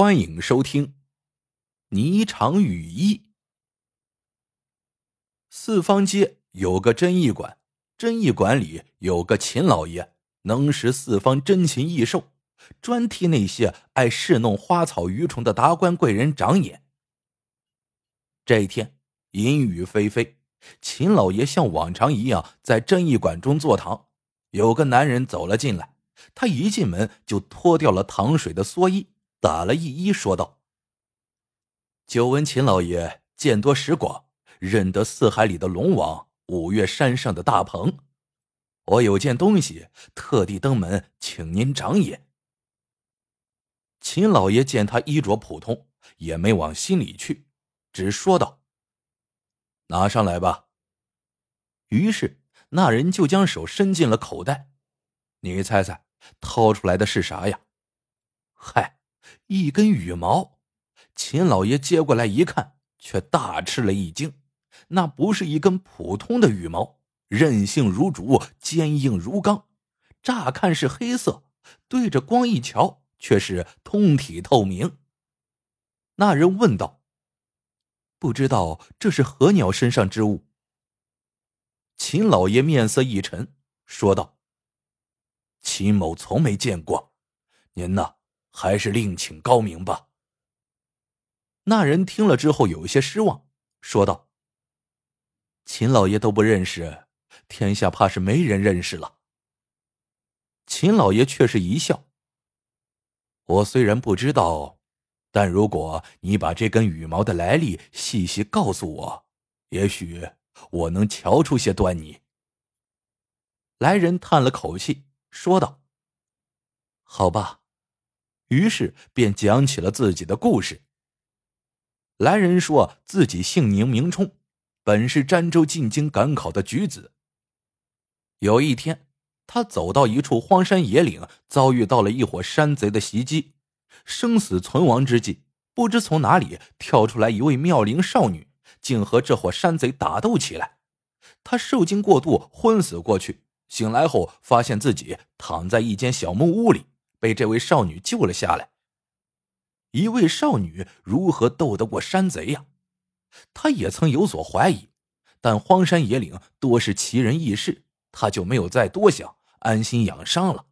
欢迎收听《霓裳羽衣》。四方街有个真义馆，真义馆里有个秦老爷，能识四方珍禽异兽，专替那些爱侍弄花草鱼虫的达官贵人长眼。这一天，阴雨霏霏，秦老爷像往常一样在真义馆中坐堂。有个男人走了进来，他一进门就脱掉了糖水的蓑衣。打了一揖，说道：“久闻秦老爷见多识广，认得四海里的龙王，五岳山上的大鹏。我有件东西，特地登门请您长眼。”秦老爷见他衣着普通，也没往心里去，只说道：“拿上来吧。”于是那人就将手伸进了口袋，你猜猜，掏出来的是啥呀？嗨！一根羽毛，秦老爷接过来一看，却大吃了一惊。那不是一根普通的羽毛，韧性如竹，坚硬如钢。乍看是黑色，对着光一瞧，却是通体透明。那人问道：“不知道这是何鸟身上之物？”秦老爷面色一沉，说道：“秦某从没见过，您呢？”还是另请高明吧。那人听了之后有些失望，说道：“秦老爷都不认识，天下怕是没人认识了。”秦老爷却是一笑：“我虽然不知道，但如果你把这根羽毛的来历细细告诉我，也许我能瞧出些端倪。”来人叹了口气，说道：“好吧。”于是便讲起了自己的故事。来人说自己姓宁，名冲，本是儋州进京赶考的举子。有一天，他走到一处荒山野岭，遭遇到了一伙山贼的袭击，生死存亡之际，不知从哪里跳出来一位妙龄少女，竟和这伙山贼打斗起来。他受惊过度，昏死过去。醒来后，发现自己躺在一间小木屋里。被这位少女救了下来。一位少女如何斗得过山贼呀？他也曾有所怀疑，但荒山野岭多是奇人异事，他就没有再多想，安心养伤了。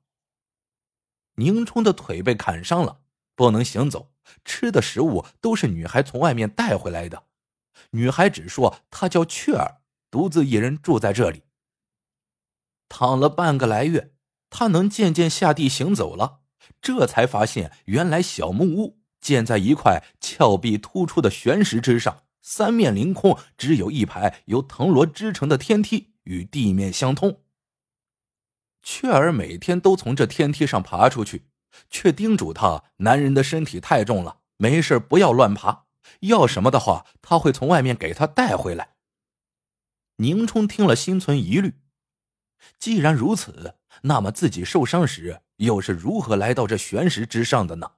宁冲的腿被砍伤了，不能行走，吃的食物都是女孩从外面带回来的。女孩只说她叫雀儿，独自一人住在这里。躺了半个来月。他能渐渐下地行走了，这才发现原来小木屋建在一块峭壁突出的悬石之上，三面凌空，只有一排由藤萝织成的天梯与地面相通。雀儿每天都从这天梯上爬出去，却叮嘱他：男人的身体太重了，没事不要乱爬，要什么的话他会从外面给他带回来。宁冲听了，心存疑虑。既然如此。那么自己受伤时又是如何来到这悬石之上的呢？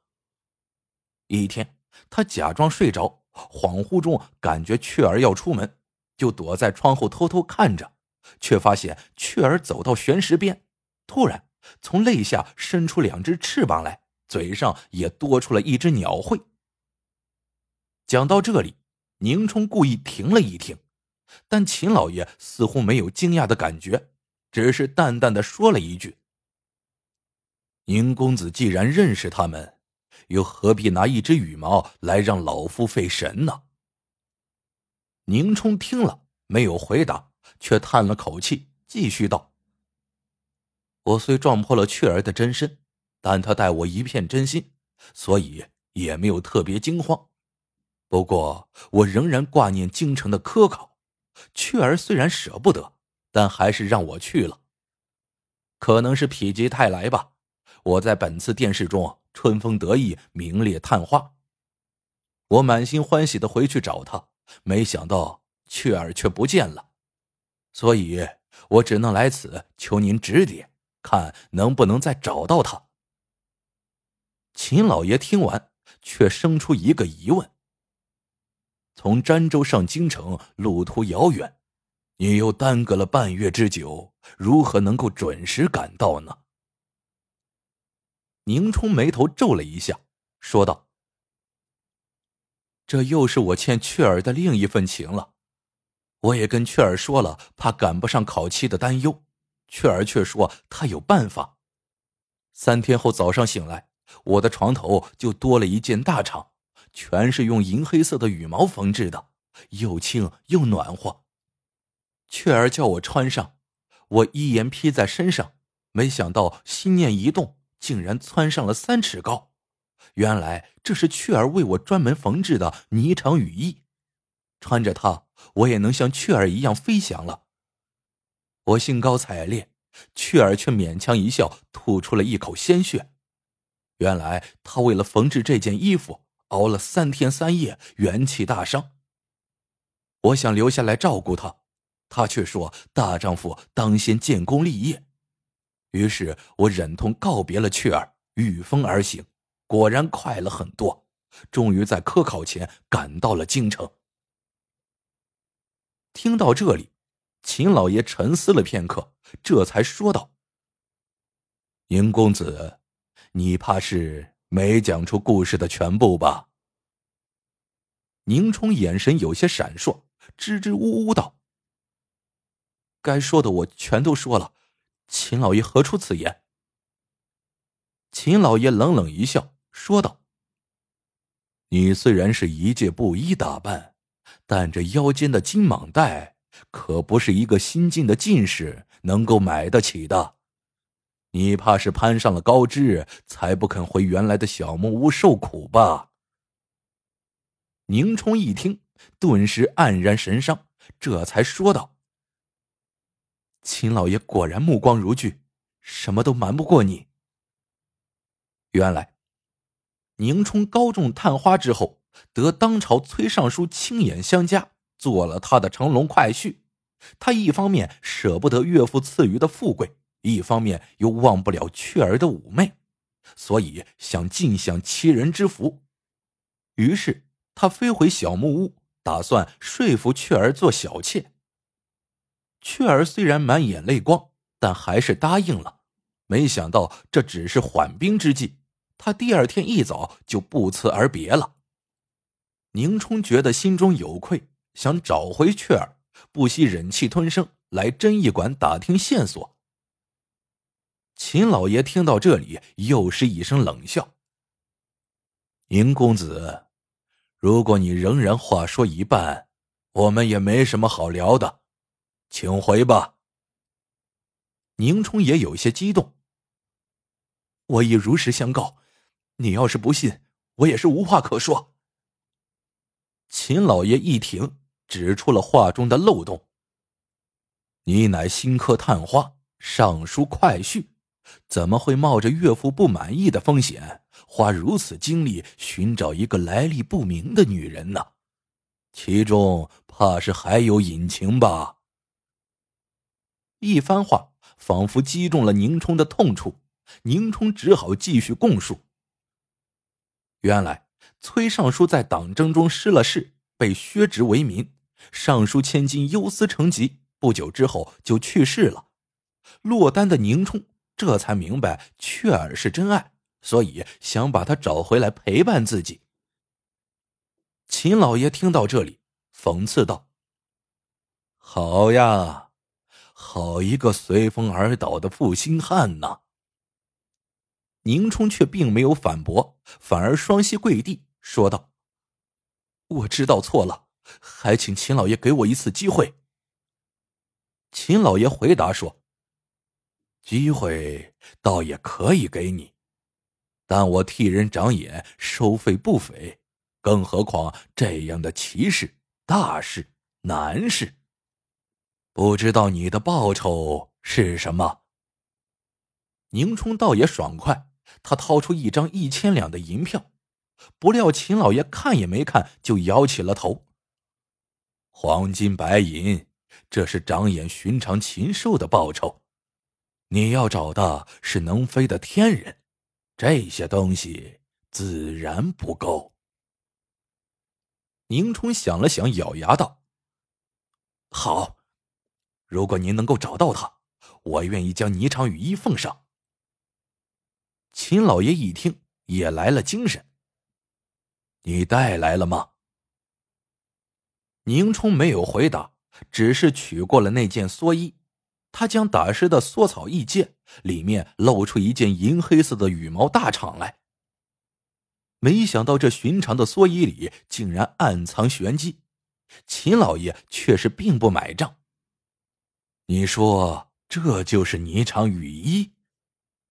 一天，他假装睡着，恍惚中感觉雀儿要出门，就躲在窗后偷偷看着，却发现雀儿走到悬石边，突然从肋下伸出两只翅膀来，嘴上也多出了一只鸟喙。讲到这里，宁冲故意停了一停，但秦老爷似乎没有惊讶的感觉。只是淡淡的说了一句：“宁公子既然认识他们，又何必拿一只羽毛来让老夫费神呢？”宁冲听了没有回答，却叹了口气，继续道：“我虽撞破了雀儿的真身，但他待我一片真心，所以也没有特别惊慌。不过我仍然挂念京城的科考，雀儿虽然舍不得。”但还是让我去了。可能是否极泰来吧，我在本次殿试中春风得意，名列探花。我满心欢喜的回去找他，没想到雀儿却不见了，所以我只能来此求您指点，看能不能再找到他。秦老爷听完，却生出一个疑问：从儋州上京城，路途遥远。你又耽搁了半月之久，如何能够准时赶到呢？宁冲眉头皱了一下，说道：“这又是我欠雀儿的另一份情了。我也跟雀儿说了，怕赶不上考期的担忧，雀儿却说他有办法。三天后早上醒来，我的床头就多了一件大氅，全是用银黑色的羽毛缝制的，又轻又暖和。雀儿叫我穿上，我一言披在身上，没想到心念一动，竟然窜上了三尺高。原来这是雀儿为我专门缝制的霓裳羽衣，穿着它。我也能像雀儿一样飞翔了。我兴高采烈，雀儿却勉强一笑，吐出了一口鲜血。原来她为了缝制这件衣服，熬了三天三夜，元气大伤。我想留下来照顾她，她却说：“大丈夫当先建功立业。”于是我忍痛告别了雀儿，御风而行，果然快了很多。终于在科考前赶到了京城。听到这里，秦老爷沉思了片刻，这才说道：“宁公子，你怕是没讲出故事的全部吧？”宁冲眼神有些闪烁，支支吾吾道：“该说的我全都说了，秦老爷何出此言？”秦老爷冷冷一笑，说道：“你虽然是一介布衣打扮。”但这腰间的金蟒带，可不是一个新进的进士能够买得起的。你怕是攀上了高枝，才不肯回原来的小木屋受苦吧？宁冲一听，顿时黯然神伤，这才说道：“秦老爷果然目光如炬，什么都瞒不过你。”原来，宁冲高中探花之后。得当朝崔尚书亲眼相加，做了他的乘龙快婿。他一方面舍不得岳父赐予的富贵，一方面又忘不了雀儿的妩媚，所以想尽享妻人之福。于是他飞回小木屋，打算说服雀儿做小妾。雀儿虽然满眼泪光，但还是答应了。没想到这只是缓兵之计，他第二天一早就不辞而别了。宁冲觉得心中有愧，想找回雀儿，不惜忍气吞声来侦役馆打听线索。秦老爷听到这里，又是一声冷笑：“宁公子，如果你仍然话说一半，我们也没什么好聊的，请回吧。”宁冲也有些激动：“我已如实相告，你要是不信，我也是无话可说。”秦老爷一听，指出了话中的漏洞。你乃新科探花，尚书快婿，怎么会冒着岳父不满意的风险，花如此精力寻找一个来历不明的女人呢？其中怕是还有隐情吧？一番话仿佛击中了宁冲的痛处，宁冲只好继续供述。原来。崔尚书在党争中失了势，被削职为民。尚书千金忧思成疾，不久之后就去世了。落单的宁冲这才明白雀儿是真爱，所以想把她找回来陪伴自己。秦老爷听到这里，讽刺道：“好呀，好一个随风而倒的负心汉呐！”宁冲却并没有反驳，反而双膝跪地。说道：“我知道错了，还请秦老爷给我一次机会。”秦老爷回答说：“机会倒也可以给你，但我替人长眼，收费不菲，更何况这样的奇事、大事、难事，不知道你的报酬是什么？”宁冲倒也爽快，他掏出一张一千两的银票。不料秦老爷看也没看，就摇起了头。黄金白银，这是长眼寻常禽兽的报酬。你要找的是能飞的天人，这些东西自然不够。宁冲想了想，咬牙道：“好，如果您能够找到他，我愿意将霓裳羽衣奉上。”秦老爷一听，也来了精神。你带来了吗？宁冲没有回答，只是取过了那件蓑衣。他将打湿的蓑草一揭，里面露出一件银黑色的羽毛大氅来。没想到这寻常的蓑衣里竟然暗藏玄机，秦老爷却是并不买账。你说这就是霓裳羽衣？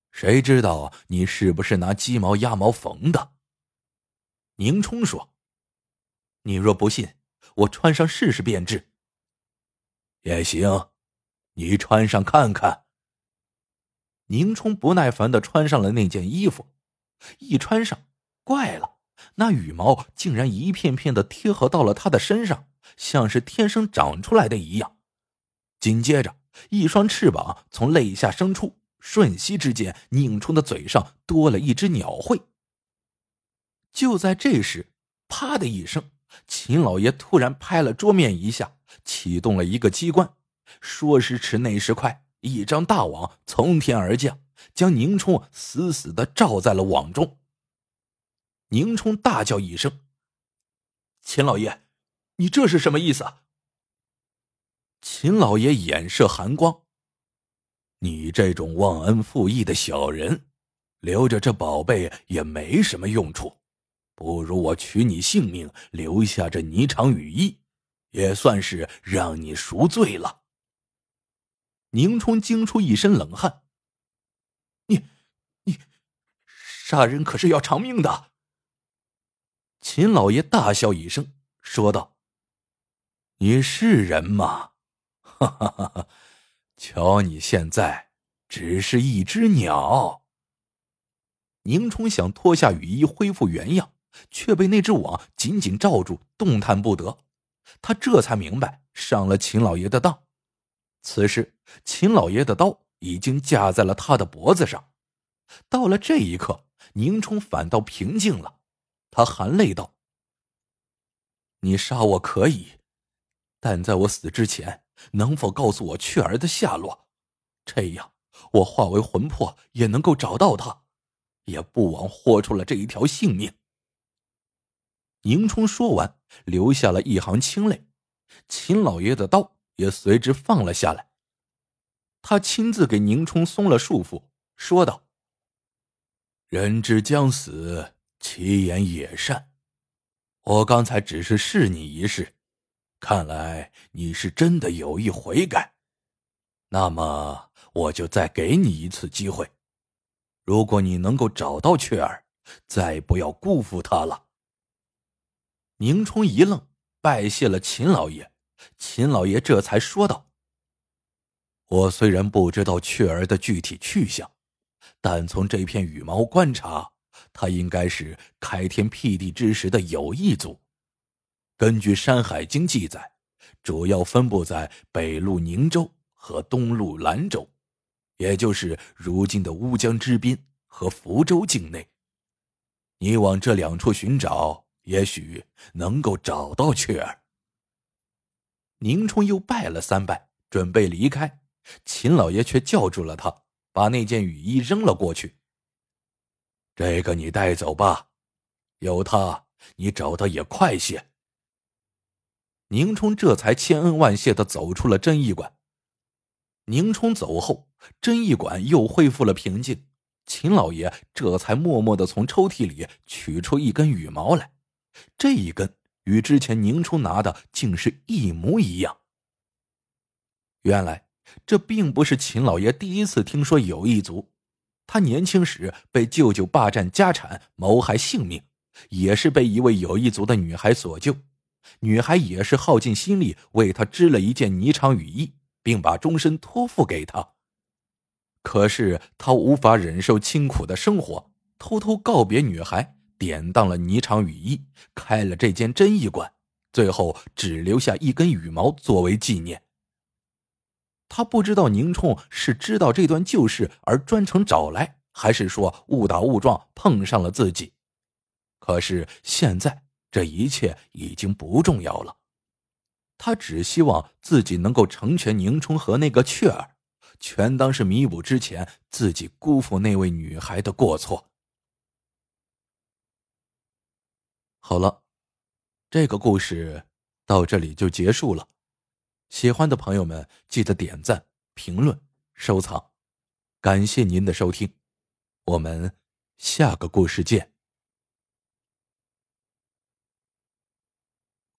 谁知道你是不是拿鸡毛鸭毛缝的？宁冲说：“你若不信，我穿上试试便知。”也行。你穿上看看。宁冲不耐烦的穿上了那件衣服，一穿上，怪了，那羽毛竟然一片片的贴合到了他的身上，像是天生长出来的一样。紧接着，一双翅膀从肋下生出，瞬息之间，宁冲的嘴上多了一只鸟喙。就在这时，啪的一声，秦老爷突然拍了桌面一下，启动了一个机关。说时迟，那时快，一张大网从天而降，将宁冲死死的罩在了网中。宁冲大叫一声：“秦老爷，你这是什么意思？”秦老爷眼射寒光：“你这种忘恩负义的小人，留着这宝贝也没什么用处，不如我取你性命，留下这霓裳羽衣，也算是让你赎罪了。”宁冲惊出一身冷汗。你，你，杀人可是要偿命的。秦老爷大笑一声，说道：“你是人吗？哈哈哈哈！瞧你现在只是一只鸟。”宁冲想脱下雨衣恢复原样，却被那只网紧紧罩住，动弹不得。他这才明白上了秦老爷的当。此时，秦老爷的刀已经架在了他的脖子上。到了这一刻，宁冲反倒平静了。他含泪道：“你杀我可以，但在我死之前，能否告诉我雀儿的下落？这样，我化为魂魄也能够找到他，也不枉豁出了这一条性命。”宁冲说完，流下了一行清泪。秦老爷的刀。也随之放了下来。他亲自给宁冲松了束缚，说道：“人之将死，其言也善。我刚才只是试你一试，看来你是真的有意悔改。那么，我就再给你一次机会。如果你能够找到雀儿，再不要辜负她了。”宁冲一愣，拜谢了秦老爷。秦老爷这才说道：“我虽然不知道雀儿的具体去向，但从这片羽毛观察，他应该是开天辟地之时的有异族。根据《山海经》记载，主要分布在北路宁州和东路兰州，也就是如今的乌江之滨和福州境内。你往这两处寻找，也许能够找到雀儿。”宁冲又拜了三拜，准备离开，秦老爷却叫住了他，把那件雨衣扔了过去。这个你带走吧，有他，你找的也快些。宁冲这才千恩万谢的走出了真义馆。宁冲走后，真义馆又恢复了平静。秦老爷这才默默的从抽屉里取出一根羽毛来，这一根。与之前宁冲拿的竟是一模一样。原来这并不是秦老爷第一次听说有一族，他年轻时被舅舅霸占家产，谋害性命，也是被一位有一族的女孩所救。女孩也是耗尽心力为他织了一件霓裳羽衣，并把终身托付给他。可是他无法忍受清苦的生活，偷偷告别女孩。典当了霓裳羽衣，开了这间真义馆，最后只留下一根羽毛作为纪念。他不知道宁冲是知道这段旧事而专程找来，还是说误打误撞碰上了自己。可是现在这一切已经不重要了，他只希望自己能够成全宁冲和那个雀儿，全当是弥补之前自己辜负那位女孩的过错。好了，这个故事到这里就结束了。喜欢的朋友们记得点赞、评论、收藏，感谢您的收听，我们下个故事见。